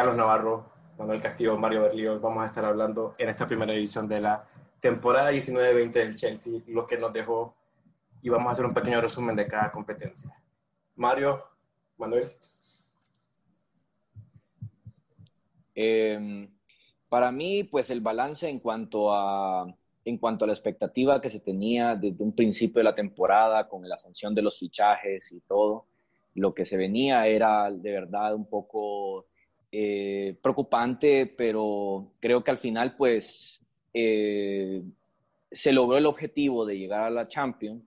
Carlos Navarro, Manuel Castillo, Mario Berlío. Vamos a estar hablando en esta primera edición de la temporada 19-20 del Chelsea, lo que nos dejó, y vamos a hacer un pequeño resumen de cada competencia. Mario, Manuel. Eh, para mí, pues el balance en cuanto a en cuanto a la expectativa que se tenía desde un principio de la temporada con la sanción de los fichajes y todo, lo que se venía era de verdad un poco eh, preocupante, pero creo que al final pues eh, se logró el objetivo de llegar a la Champions.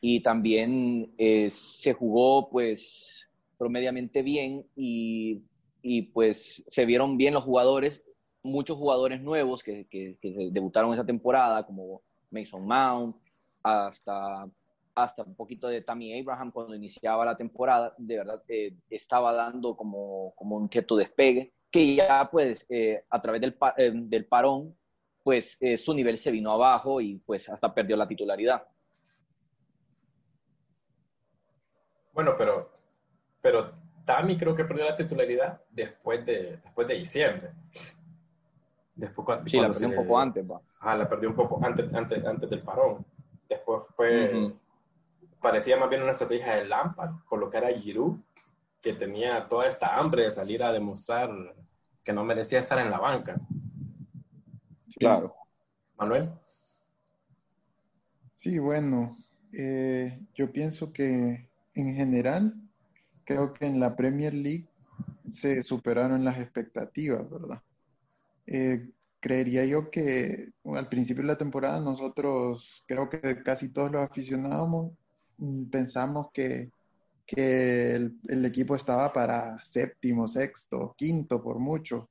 Y también eh, se jugó pues promediamente bien y, y pues se vieron bien los jugadores muchos jugadores nuevos que, que, debutaron esa temporada, como Mason Mount, hasta, hasta un poquito de Tammy Abraham cuando iniciaba la temporada, de verdad eh, estaba dando como, como un cierto despegue, que ya pues eh, a través del, eh, del parón, pues su nivel se vino abajo y pues hasta perdió la titularidad. Bueno, pero, pero Tammy creo que perdió la titularidad después de, después de diciembre. Después, sí, la perdió un poco antes. Ah, la perdió un poco antes, antes, antes del parón. Después fue, parecía más bien una estrategia de Lampard, colocar a Giroud, que tenía toda esta hambre de salir a demostrar que no merecía estar en la banca. Claro. Manuel. Sí, bueno, eh, yo pienso que en general, creo que en la Premier League se superaron las expectativas, ¿verdad? Eh, creería yo que al principio de la temporada nosotros, creo que casi todos los aficionados pensamos que, que el, equipo estaba para séptimo, sexto, quinto por mucho.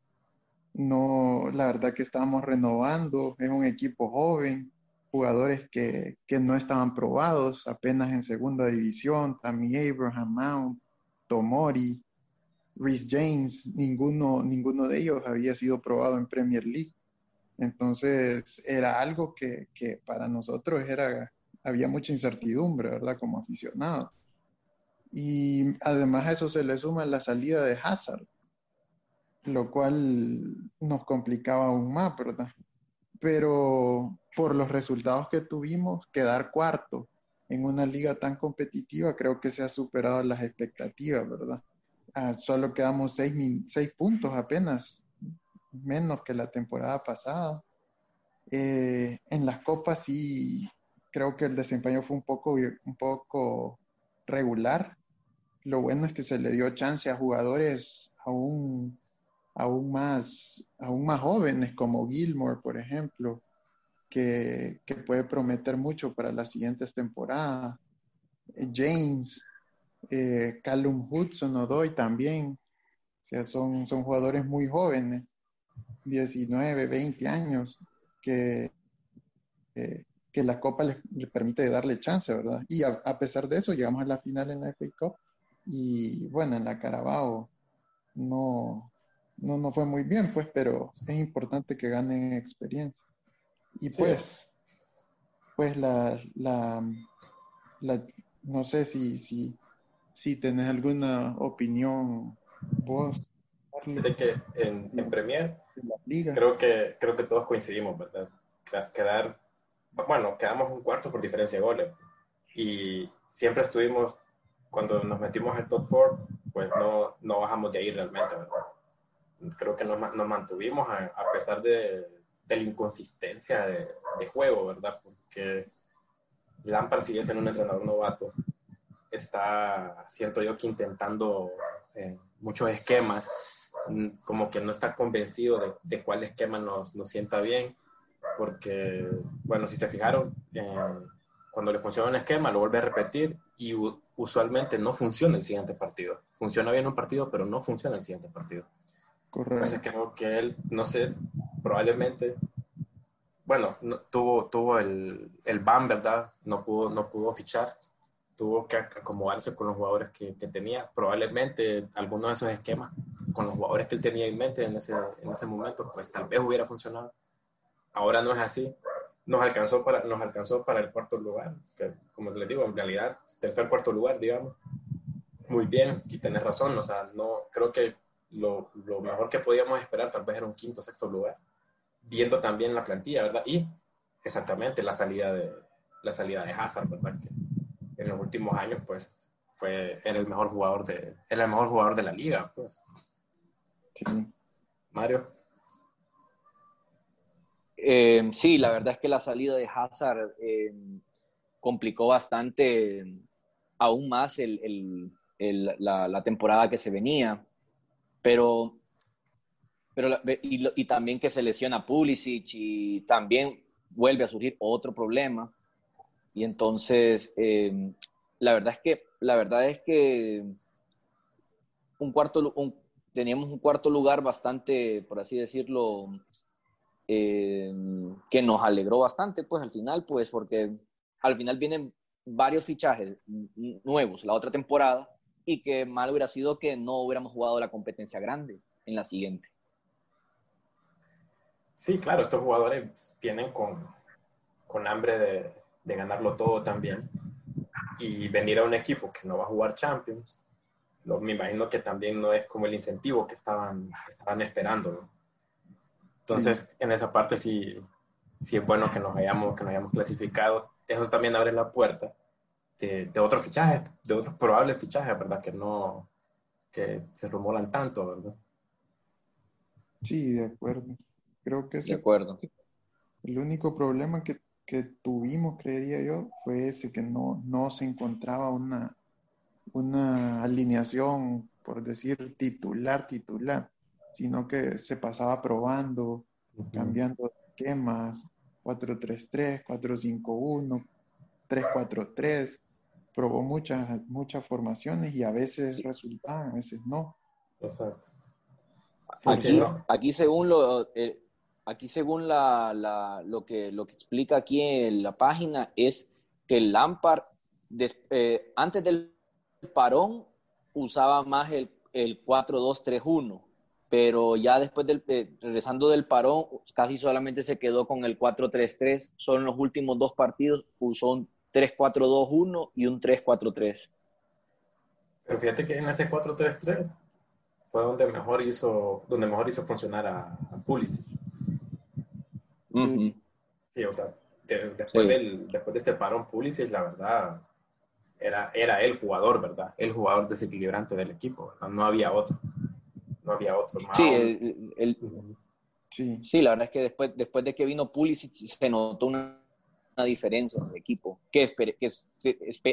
No, la verdad que estábamos renovando, es un equipo joven, jugadores que, que no estaban probados apenas en segunda división, Tammy Abraham, Mount, Tomori, Rhys James, ninguno, ninguno de ellos había sido probado en Premier League. Entonces era algo que, que para nosotros era, había mucha incertidumbre, ¿verdad? Como aficionados. Y además a eso se le suma la salida de Hazard, lo cual nos complicaba aún más, ¿verdad? Pero por los resultados que tuvimos, quedar cuarto en una liga tan competitiva, creo que se ha superado las expectativas, ¿verdad? Ah, solo quedamos seis, seis, puntos apenas, menos que la temporada pasada. Eh, en las copas sí creo que el desempeño fue un poco, un poco regular. Lo bueno es que se le dio chance a jugadores aún, aún, más, aún más jóvenes como Gilmore, por ejemplo, que, que puede prometer mucho para las siguientes temporadas. Eh, James, eh, Callum Hudson Odoy también. O sea, son, son jugadores muy jóvenes, 19, 20 años, que, que la Copa les, permite darle chance, ¿verdad? Y a, pesar de eso, llegamos a la final en la FA Cup y bueno, en la Carabao no, no, no fue muy bien, pues, pero es importante que ganen experiencia. Y pues, pues la, la, la, no sé si, si si tenés alguna opinión vos. De que en, en Premier creo que, creo que todos coincidimos, ¿verdad? Quedar, bueno, quedamos un cuarto por diferencia de goles. Y siempre estuvimos, cuando nos metimos al top four, pues no, no bajamos de ahí realmente, ¿verdad? Creo que nos, nos mantuvimos a, a pesar de, de, la inconsistencia de, de, juego, ¿verdad? Porque Lampard sigue siendo un entrenador novato está, siento yo que intentando eh, muchos esquemas, mm, como que no está convencido de, de cuál esquema nos, nos, sienta bien, porque, bueno, si se fijaron, eh, cuando le funciona un esquema, lo vuelve a repetir y usualmente no funciona el siguiente partido. Funciona bien un partido, pero no funciona el siguiente partido. Correcto. Entonces creo que él, no sé, probablemente, bueno, tuvo, tuvo el, el ban, ¿verdad? No pudo, no pudo fichar tuvo que acomodarse con los jugadores que, tenía. Probablemente alguno de esos esquemas, con los jugadores que él tenía en mente en ese, en ese momento, pues tal vez hubiera funcionado. Ahora no es así. Nos alcanzó para, nos alcanzó para el cuarto lugar, que como les digo, en realidad, tercer cuarto lugar, digamos. muy bien y tenés razón, o sea, no, creo que lo, lo mejor que podíamos esperar tal vez era un quinto, sexto lugar, viendo también la plantilla, ¿verdad? Y exactamente la salida de, la salida de Hazard, ¿verdad? Que en los últimos años, pues, fue, era el mejor jugador de, era el mejor jugador de la liga, pues. Sí. Mario. Eh, sí, la verdad es que la salida de Hazard eh, complicó bastante aún más la, temporada que se venía, pero, pero y, también que se lesiona Pulisic y también vuelve a surgir otro problema. Y entonces, la verdad es que, la verdad es que un cuarto, teníamos un cuarto lugar bastante, por así decirlo, eh, que nos alegró bastante, pues al final, pues porque al final vienen varios fichajes nuevos la otra temporada y que mal hubiera sido que no hubiéramos jugado la competencia grande en la siguiente. Sí, claro, estos jugadores vienen con, con hambre de, ganarlo todo también y venir a un equipo que no va a jugar Champions, me imagino que también no es como el incentivo que estaban, que estaban esperando. Entonces, en esa parte sí, sí es bueno que nos hayamos, que nos hayamos clasificado. Eso también abre la puerta de, de otros fichajes, de otros probables fichajes, ¿verdad? Que no, que se rumoran tanto, ¿verdad? Sí, de acuerdo. Creo que es de acuerdo. El único problema que que tuvimos, creería yo, fue ese que no, no se encontraba una, una alineación, por decir, titular, titular, sino que se pasaba probando, cambiando esquemas, 4-3-3, 4-5-1, 3-4-3, probó muchas, muchas formaciones y a veces resultaban, a veces no. Exacto. aquí, aquí, según lo, eh, aquí según la, lo, que, lo que explica aquí en la página es que el Lampard eh, antes del parón usaba más el, el 4-2-3-1, pero ya después del, eh, regresando del parón casi solamente se quedó con el 4-3-3, solo en los últimos dos partidos usó un 3-4-2-1 y un 3-4-3. Pero fíjate que en ese 4-3-3 fue donde mejor hizo, donde mejor hizo funcionar a, a Pulisic. Sí, o sea, después, del, después de este parón Pulisic, la verdad, era, era el jugador, ¿verdad? El jugador desequilibrante del equipo, No había otro. No había otro. Más. Sí, el, sí. sí. la verdad es que después, después de que vino Pulisic se notó una, una diferencia en el equipo. Que, que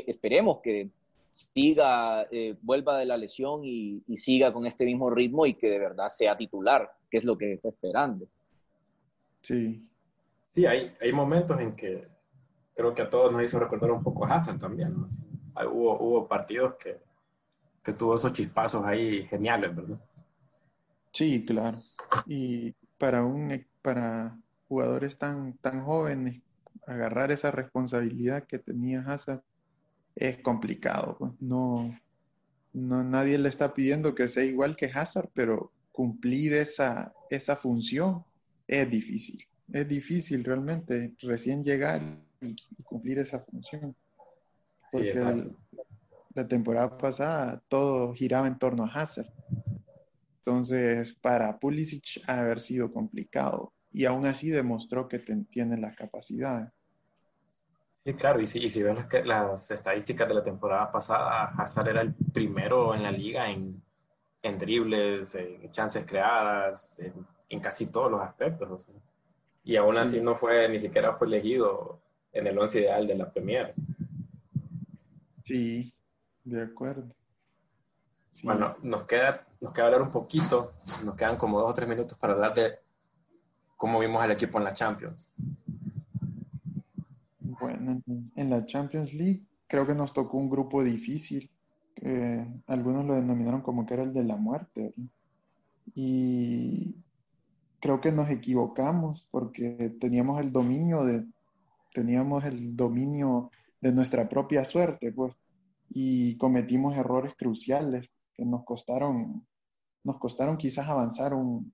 esperemos que siga, eh, vuelva de la lesión y, y siga con este mismo ritmo y que de verdad sea titular, que es lo que está esperando. Sí, sí, hay, hay momentos en que creo que a todos nos hizo recordar un poco a Hassan también. Hubo, hubo partidos que, que tuvo esos chispazos ahí geniales, ¿verdad? Sí, claro. Y para, un, para jugadores tan, tan jóvenes, agarrar esa responsabilidad que tenía Hazard es complicado. Pues. No, no, nadie le está pidiendo que sea igual que Hazard, pero cumplir esa, esa función es difícil es difícil realmente recién llegar y, cumplir esa función. Porque la temporada pasada todo giraba en torno a Hazard. Entonces, para Pulisic ha haber sido complicado y aún así demostró que tiene la capacidad. Sí, claro, y si, y si ves las, las, estadísticas de la temporada pasada, Hazard era el primero en la liga en, en dribles, en chances creadas, en, casi todos los aspectos. Y aún así no fue, ni siquiera fue elegido en el once ideal de la Premier. Sí, de acuerdo. Bueno, nos queda, nos queda hablar un poquito, nos quedan como dos o tres minutos para hablar de cómo vimos al equipo en la Champions. Bueno, en la Champions League creo que nos tocó un grupo difícil. algunos lo denominaron como que era el de la muerte. Y creo que nos equivocamos porque teníamos el dominio de, teníamos el dominio de nuestra propia suerte, pues, y cometimos errores cruciales que nos costaron, nos costaron quizás avanzar un,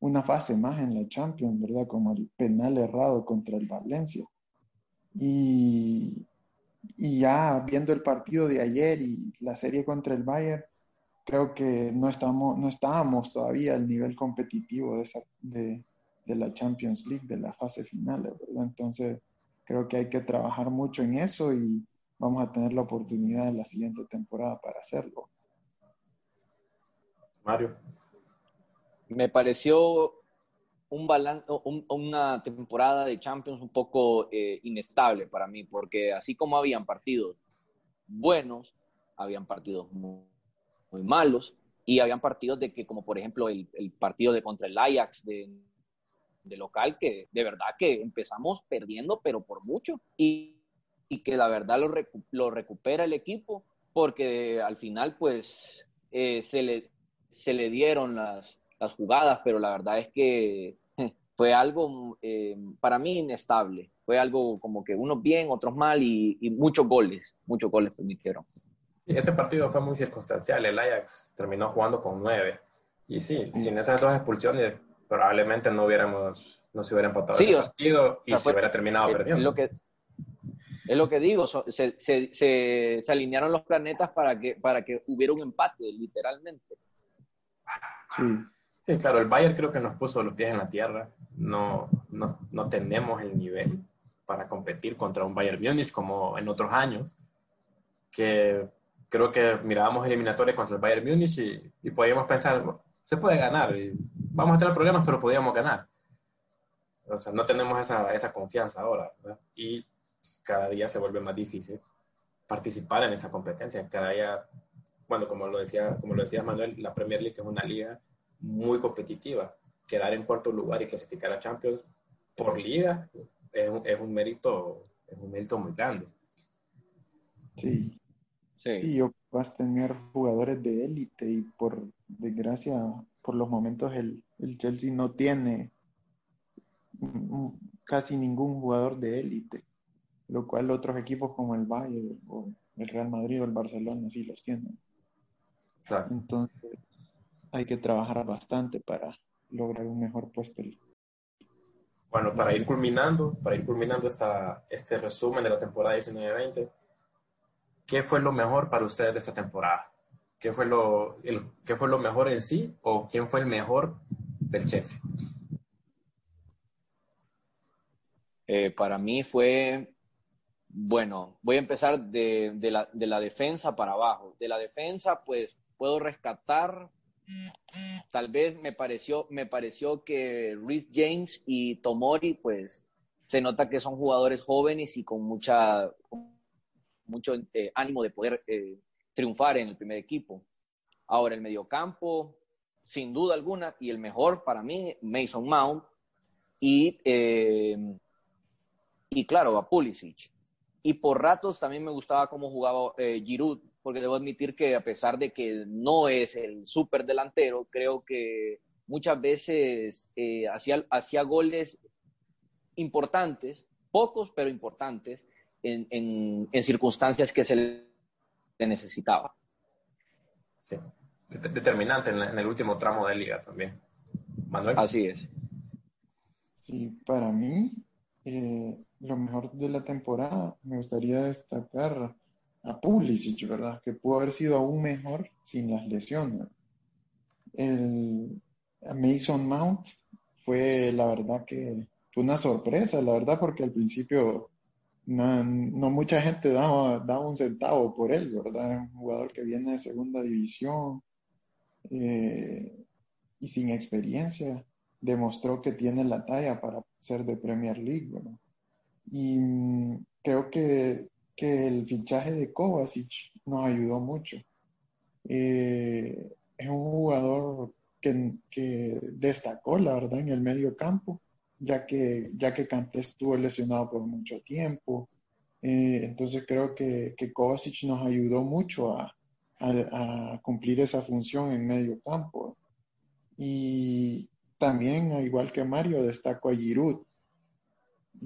una fase más en la Champions, ¿verdad? Como el penal errado contra el Valencia. Y ya viendo el partido de ayer y la serie contra el Bayern, creo que no, estamos, no estábamos todavía al nivel competitivo de, de la Champions League, de la fase final, ¿verdad? Entonces, creo que hay que trabajar mucho en eso y vamos a tener la oportunidad en la siguiente temporada para hacerlo. Mario. Me pareció un una temporada de Champions un poco eh, inestable para mí, porque así como habían partidos buenos, habían partidos muy, malos y habían partidos de que, como por ejemplo el, partido de contra el Ajax de, local, que de verdad que empezamos perdiendo, pero por mucho, y, que la verdad lo, lo, recupera el equipo, porque al final pues eh, se, le, se le dieron las, las jugadas, pero la verdad es que fue algo eh, para mí inestable. Fue algo como que unos bien, otros mal y, muchos goles, muchos goles permitieron. ese partido fue muy circunstancial. El Ajax terminó jugando con nueve. Y sí, sin esas dos expulsiones probablemente no hubiéramos, no se hubiera empatado ese partido y se hubiera terminado perdiendo. Es lo que, es lo que digo, se, se, se, se, alinearon los planetas para que, para que hubiera un empate, literalmente. Sí. Claro, el Bayern creo que nos puso los pies en la tierra. No, no, no tenemos el nivel para competir contra un Bayern Múnich como en otros años, que creo que mirábamos eliminatorias contra el Bayern Múnich y, y podíamos pensar, se puede ganar, vamos a tener problemas, pero podíamos ganar. O sea, no tenemos esa, esa confianza ahora, Y cada día se vuelve más difícil participar en esta competencia. Cada día, bueno, como lo decía, como lo decía Manuel, la Premier League es una liga muy competitiva. Quedar en cuarto lugar y clasificar a Champions por liga es un, es un mérito, es un mérito muy grande. Sí. Sí, sí vas a tener jugadores de élite y por desgracia, por los momentos el, el Chelsea no tiene casi ningún jugador de élite, lo cual otros equipos como el Bayern o el Real Madrid o el Barcelona sí los tienen. Entonces, hay que trabajar bastante para lograr un mejor puesto. Bueno, para ir culminando, para ir culminando esta, este resumen de la temporada 19-20, ¿qué fue lo mejor para ustedes de esta temporada? ¿Qué fue, lo, el, ¿Qué fue lo mejor en sí o quién fue el mejor del Chelsea? Eh, para mí fue, bueno, voy a empezar de, de, la, de la defensa para abajo. De la defensa, pues puedo rescatar Tal vez me pareció, me pareció que Rhys James y Tomori, pues se nota que son jugadores jóvenes y con mucha mucho eh, ánimo de poder eh, triunfar en el primer equipo. Ahora el mediocampo, sin duda alguna, y el mejor para mí, Mason Mount y, eh, y claro, a Pulisic. Y por ratos también me gustaba cómo jugaba Giroud, porque debo admitir que a pesar de que no es el súper delantero, creo que muchas veces eh, hacía, hacía goles importantes, pocos pero importantes, en, en, circunstancias que se le necesitaba. Sí, determinante en, en, el último tramo de liga también. Manuel. Así es. Sí, para mí, eh, lo mejor de la temporada, me gustaría destacar a Pulisic, ¿verdad? Que pudo haber sido aún mejor sin las lesiones. El Mason Mount fue, la verdad que fue una sorpresa, la verdad, porque al principio no, mucha gente daba, daba, un centavo por él, ¿verdad? Un jugador que viene de segunda división eh, y sin experiencia demostró que tiene la talla para ser de Premier League, ¿verdad? Y mm, creo que que el fichaje de Kovacic nos ayudó mucho. Eh, es un jugador que, que, destacó, la verdad, en el medio campo, ya que, ya que Kanté estuvo lesionado por mucho tiempo. Eh, entonces creo que, que, Kovacic nos ayudó mucho a, a, cumplir esa función en medio campo. Y también, igual que Mario, destaco a Giroud,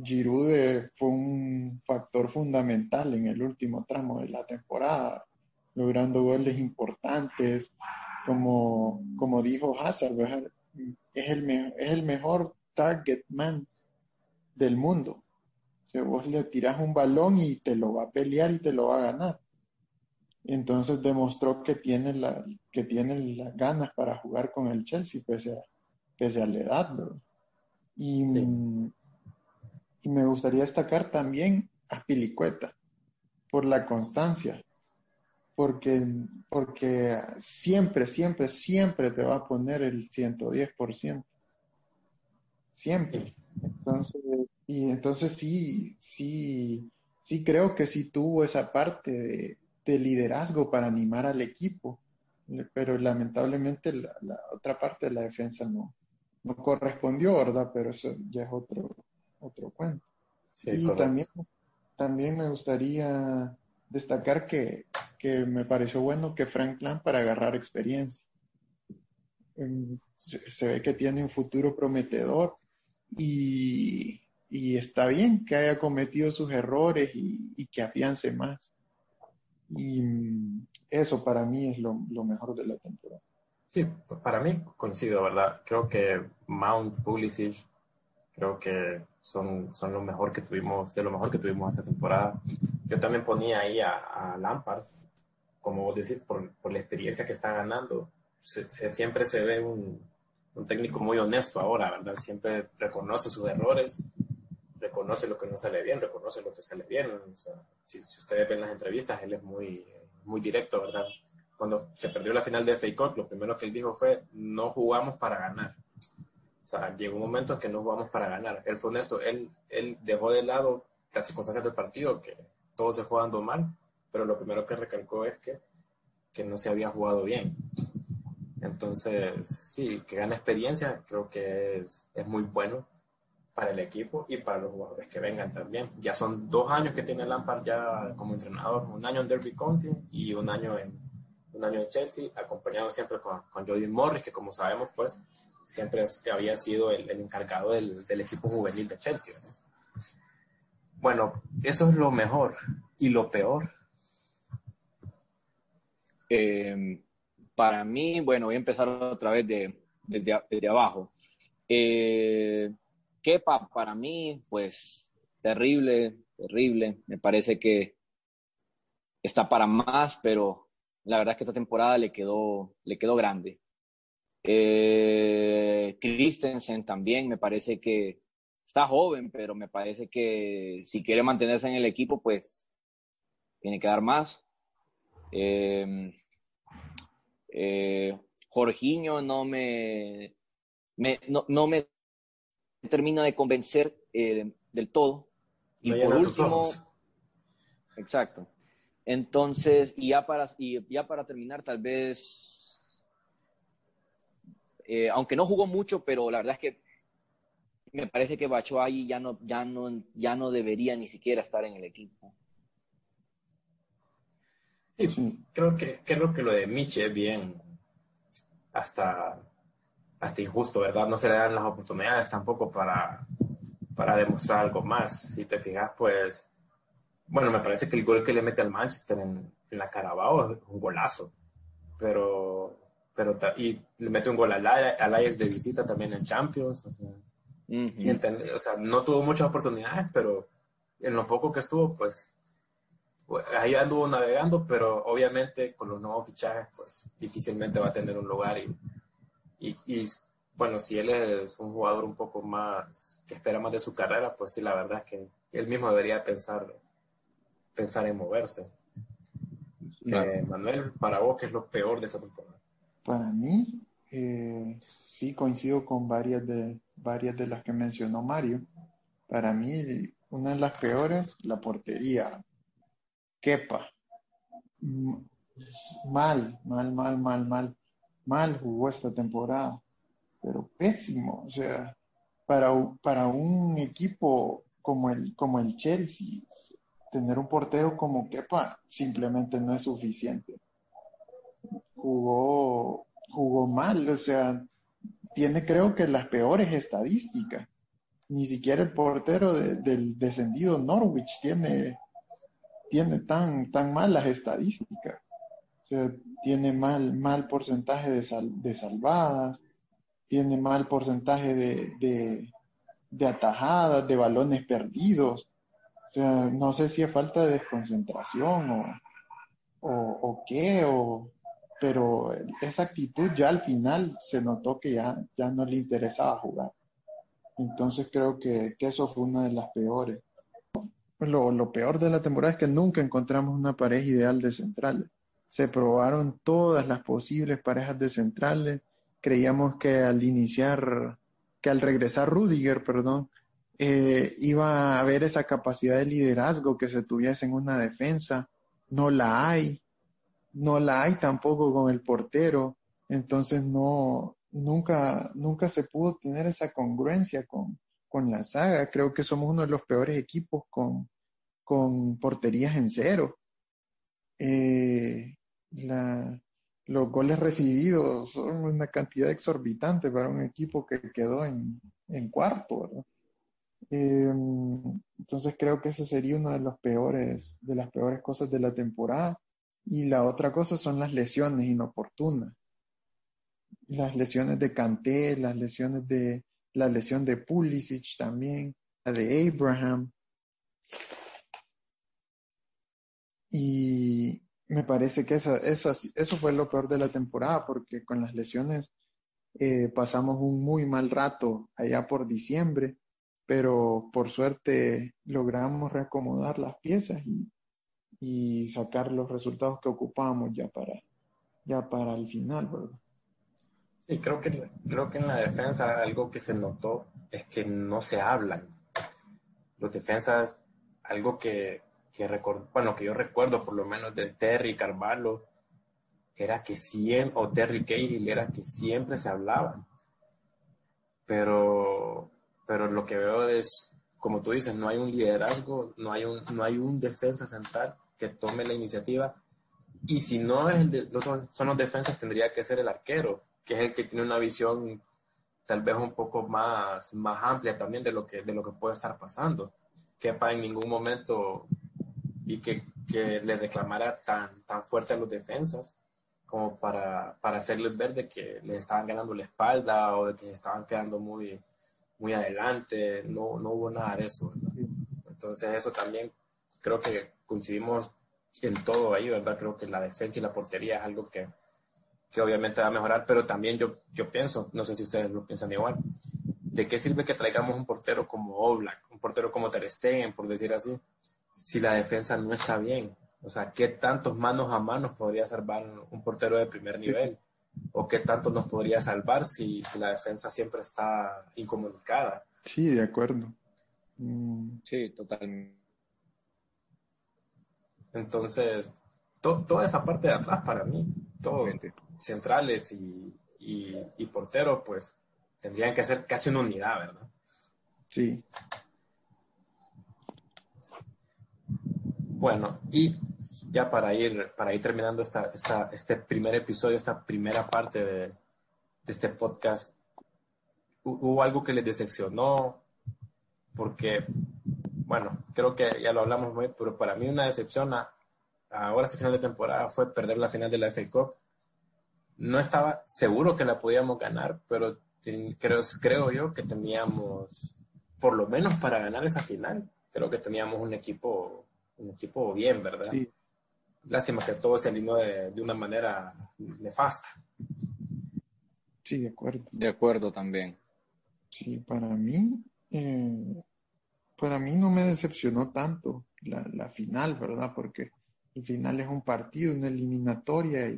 Giroud fue un factor fundamental en el último tramo de la temporada, logrando goles importantes, como, como dijo Hazard, es el, es el mejor target man del mundo. O vos le tirás un balón y te lo va a pelear y te lo va a ganar. Entonces demostró que tiene, la, que tiene las ganas para jugar con el Chelsea, pese a, pese a la edad. Y, y me gustaría destacar también a Pilicueta por la constancia, porque, porque siempre, siempre, siempre te va a poner el 110%. Siempre. Entonces, y entonces sí, sí, sí creo que sí tuvo esa parte de, liderazgo para animar al equipo, pero lamentablemente la, otra parte de la defensa no, no correspondió, ¿verdad? Pero eso ya es otro, otro cuento. y también, también me gustaría destacar que, que, me pareció bueno que Frank para agarrar experiencia. Em, se, ve que tiene un futuro prometedor y, y, está bien que haya cometido sus errores y, y, que afiance más. Y mm, eso para mí es lo, lo mejor de la temporada. Sí, para mí coincido, ¿verdad? Creo que Mount, Pulisic, creo que son, son lo mejor que tuvimos, de lo mejor que tuvimos esta temporada. Yo también ponía ahí a, a Lampard, como vos decís, por, por, la experiencia que está ganando. Se, siempre se ve un, un, técnico muy honesto ahora, ¿verdad? Siempre reconoce sus errores, reconoce lo que no sale bien, reconoce lo que sale bien. O sea, si, si, ustedes ven las entrevistas, él es muy, muy directo, ¿verdad? Cuando se perdió la final de FA Cup, lo primero que él dijo fue, no jugamos para ganar o sea, llegó un momento en que no jugamos para ganar. Él fue honesto, él, él dejó de lado las circunstancias del partido, que todo se fue dando mal, pero lo primero que recalcó es que, que no se había jugado bien. Entonces, sí, que gana experiencia, creo que es, es muy bueno para el equipo y para los jugadores que vengan también. Ya son dos años que tiene Lampard ya como entrenador, un año en Derby County y un año en, un año en Chelsea, acompañado siempre con, con Jody Morris, que como sabemos, pues siempre había sido el, encargado del, equipo juvenil de Chelsea. Bueno, eso es lo mejor. ¿Y lo peor? Eh, para mí, bueno, voy a empezar otra vez de, desde, abajo. Eh, Kepa, para mí, pues, terrible, terrible. Me parece que está para más, pero la verdad es que esta temporada le quedó, le quedó grande. Eh, Christensen también me parece que está joven, pero me parece que si quiere mantenerse en el equipo, pues tiene que dar más. Eh, eh, Jorginho no me, no, me termina de convencer eh, del todo. Y por último, exacto. Entonces, y ya para, y ya para terminar, tal vez eh, aunque no jugó mucho, pero la verdad es que me parece que Bachoay ya no, ya no, ya no debería ni siquiera estar en el equipo. Sí, creo que, creo que lo de Miche es bien hasta, hasta injusto, ¿verdad? No se le dan las oportunidades tampoco para, para demostrar algo más. Si te fijas, pues, bueno, me parece que el gol que le mete al Manchester en, en la Carabao es un golazo, pero pero y le mete un gol al, Ajax de visita también en Champions. O sea, o sea, no tuvo muchas oportunidades, pero en lo poco que estuvo, pues, pues, ahí anduvo navegando, pero obviamente con los nuevos fichajes, pues difícilmente va a tener un lugar. Y, y, bueno, si él es un jugador un poco más que espera más de su carrera, pues sí, la verdad es que él mismo debería pensar, pensar en moverse. Eh, Manuel, para vos, ¿qué es lo peor de esta temporada? Para mí, eh, sí coincido con varias de, varias de las que mencionó Mario. Para mí, una de las peores, la portería. Kepa. Mal, mal, mal, mal, mal. Mal jugó esta temporada. Pero pésimo. O sea, para, para un equipo como el, como el Chelsea, tener un portero como Kepa simplemente no es suficiente jugó, jugó mal, o sea, tiene creo que las peores estadísticas. Ni siquiera el portero del descendido Norwich tiene, tiene tan, tan malas estadísticas. O sea, tiene mal, mal porcentaje de, de salvadas, tiene mal porcentaje de, de, de atajadas, de balones perdidos. O sea, no sé si es falta de desconcentración o, o, o qué, o, pero esa actitud ya al final se notó que ya, ya no le interesaba jugar. Entonces creo que, eso fue una de las peores. Lo, lo, peor de la temporada es que nunca encontramos una pareja ideal de centrales. Se probaron todas las posibles parejas de centrales. Creíamos que al iniciar, que al regresar Rudiger, perdón, eh, iba a haber esa capacidad de liderazgo que se tuviese en una defensa. No la hay no la hay tampoco con el portero, entonces no, nunca, nunca se pudo tener esa congruencia con, con la saga. Creo que somos uno de los peores equipos con, con porterías en cero. Eh, la, los goles recibidos son una cantidad exorbitante para un equipo que quedó en, en cuarto. Eh, entonces creo que ese sería uno de los peores, de las peores cosas de la temporada. Y la otra cosa son las lesiones inoportunas. Las lesiones de Kanté, las lesiones de la lesión de Pulisic también, la de Abraham. Y me parece que eso, eso, eso fue lo peor de la temporada, porque con las lesiones eh, pasamos un muy mal rato allá por diciembre, pero por suerte logramos reacomodar las piezas y sacar los resultados que ocupamos ya para, ya para el final, ¿verdad? Sí, creo que, creo que en la defensa algo que se notó es que no se hablan. Los defensas, algo que, que bueno, que yo recuerdo por lo menos de Terry Carvalho, era que siempre, o Terry Cahill, era que siempre se hablaban. Pero, pero lo que veo es, como tú dices, no hay un liderazgo, no hay un, no hay un defensa central que tome la iniciativa. Y si no es el de, son los defensas, tendría que ser el arquero, que es el que tiene una visión tal vez un poco más, más amplia también de lo, que, de lo que puede estar pasando. Que para en ningún momento y que, que, le reclamara tan, tan fuerte a los defensas como para, para hacerles ver de que les estaban ganando la espalda o de que se estaban quedando muy, muy adelante. No, no hubo nada de eso. Entonces eso también creo que coincidimos en todo ahí, ¿verdad? Creo que la defensa y la portería es algo que, que obviamente va a mejorar, pero también yo, yo pienso, no sé si ustedes lo piensan igual, ¿de qué sirve que traigamos un portero como Oblak, un portero como Ter Stegen, por decir así, si la defensa no está bien? O sea, ¿qué tantos manos a manos podría salvar un portero de primer nivel? ¿O qué tanto nos podría salvar si, si la defensa siempre está incomunicada? Sí, de acuerdo. Mm. Sí, totalmente. Entonces, toda esa parte de atrás para mí, todo, centrales y, y, porteros, pues tendrían que ser casi una unidad, ¿verdad? Sí. Bueno, y ya para ir, para ir terminando esta, esta, este primer episodio, esta primera parte de, de este podcast, hubo algo que les decepcionó, porque bueno, creo que ya lo hablamos muy, pero para mí una decepción a, ahora ese final de temporada fue perder la final de la FA Cup. No estaba seguro que la podíamos ganar, pero creo, creo yo que teníamos, por lo menos para ganar esa final, creo que teníamos un equipo, un equipo bien, ¿verdad? Sí. Lástima que todo se alineó de, de una manera nefasta. Sí, de acuerdo. De acuerdo también. Sí, para mí, eh, para mí no me decepcionó tanto la, final, ¿verdad? Porque el final es un partido, una eliminatoria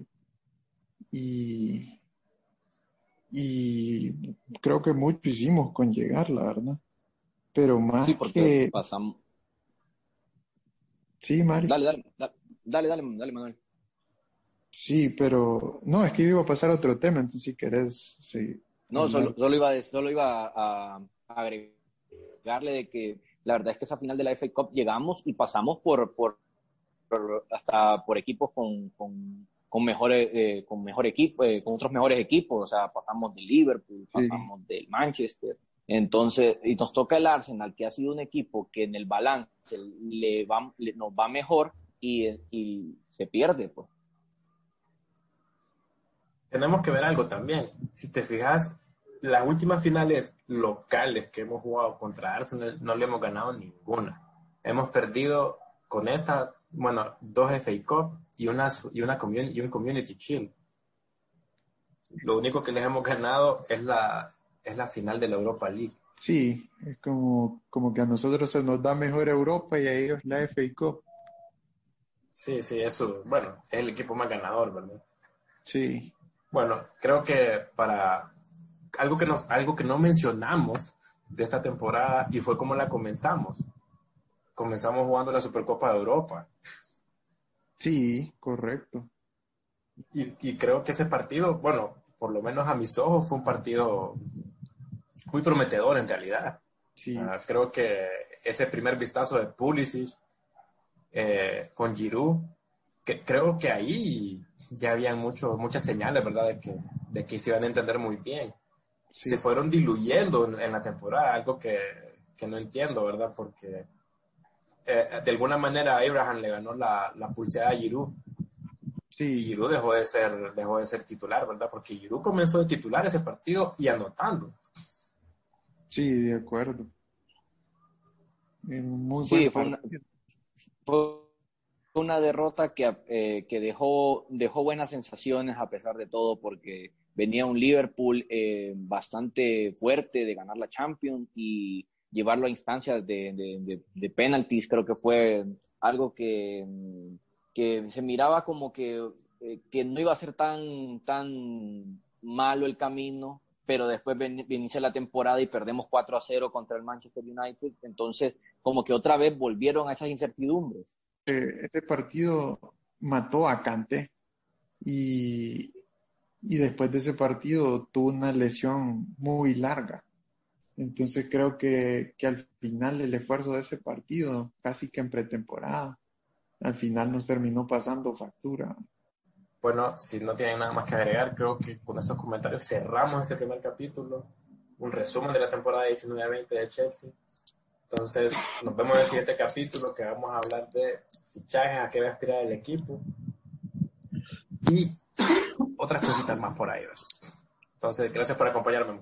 y, y, creo que mucho hicimos con llegar, la verdad. Pero más sí, porque pasamos. Sí, Mario. Dale, dale, dale, dale, dale, Manuel. Sí, pero no, es que iba a pasar a otro tema, entonces si querés, sí. No, solo, solo, iba, solo iba a agregarle de que la verdad es que esa final de la FA Cup llegamos y pasamos por, por, hasta por equipos con, con, con mejores, eh, con mejor equipo, eh, con otros mejores equipos, o sea, pasamos del Liverpool, pasamos del Manchester. Entonces, y nos toca el Arsenal, que ha sido un equipo que en el balance le va, nos va mejor y, y se pierde. Pues. Tenemos que ver algo también. Si te fijas, las últimas finales locales que hemos jugado contra Arsenal no le hemos ganado ninguna. hemos perdido con esta, bueno, dos FA Cup y, una, y, una y un Community Shield. Lo único que les hemos ganado es la, es la final de la Europa League. Sí, es como, como que a nosotros se nos da mejor Europa y a ellos la FA Cup. Sí, sí, eso, bueno, es el equipo más ganador, ¿verdad? Sí. Bueno, creo que para algo que, nos, algo que no mencionamos de esta temporada y fue como la comenzamos. Comenzamos jugando la Supercopa de Europa. Sí, correcto. Y, creo que ese partido, bueno, por lo menos a mis ojos, fue un partido muy prometedor en realidad. Sí. Ah, creo que ese primer vistazo de Pulisic eh, con Giroud, que creo que ahí ya habían mucho, muchas señales, ¿verdad? De que, de que se iban a entender muy bien. Se fueron diluyendo en, la temporada, algo que, que, no entiendo, ¿verdad? Porque eh, de alguna manera Abraham le ganó la, la pulseada a Giroud. Sí. Y Giroud dejó de, ser, dejó de ser titular, ¿verdad? Porque Giroud comenzó de titular ese partido y anotando. Sí, de acuerdo. Muy sí, fue fue una derrota que, eh, que dejó, dejó buenas sensaciones a pesar de todo, porque venía un Liverpool eh, bastante fuerte de ganar la Champions y llevarlo a instancias de, de, penalties, creo que fue algo que, que se miraba como que, eh, que, no iba a ser tan, tan malo el camino, pero después inicia la temporada y perdemos 4 a 0 contra el Manchester United, entonces como que otra vez volvieron a esas incertidumbres. Ese partido mató a Cante y, y después de ese partido tuvo una lesión muy larga. Entonces creo que, que, al final el esfuerzo de ese partido, casi que en pretemporada, al final nos terminó pasando factura. Bueno, si no tienen nada más que agregar, creo que con estos comentarios cerramos este primer capítulo, un resumen de la temporada 19-20 de Chelsea. Entonces, nos vemos en el siguiente capítulo que vamos a hablar de fichajes, a qué va a aspirar el equipo y otras cositas más por ahí. Entonces, gracias por acompañarme.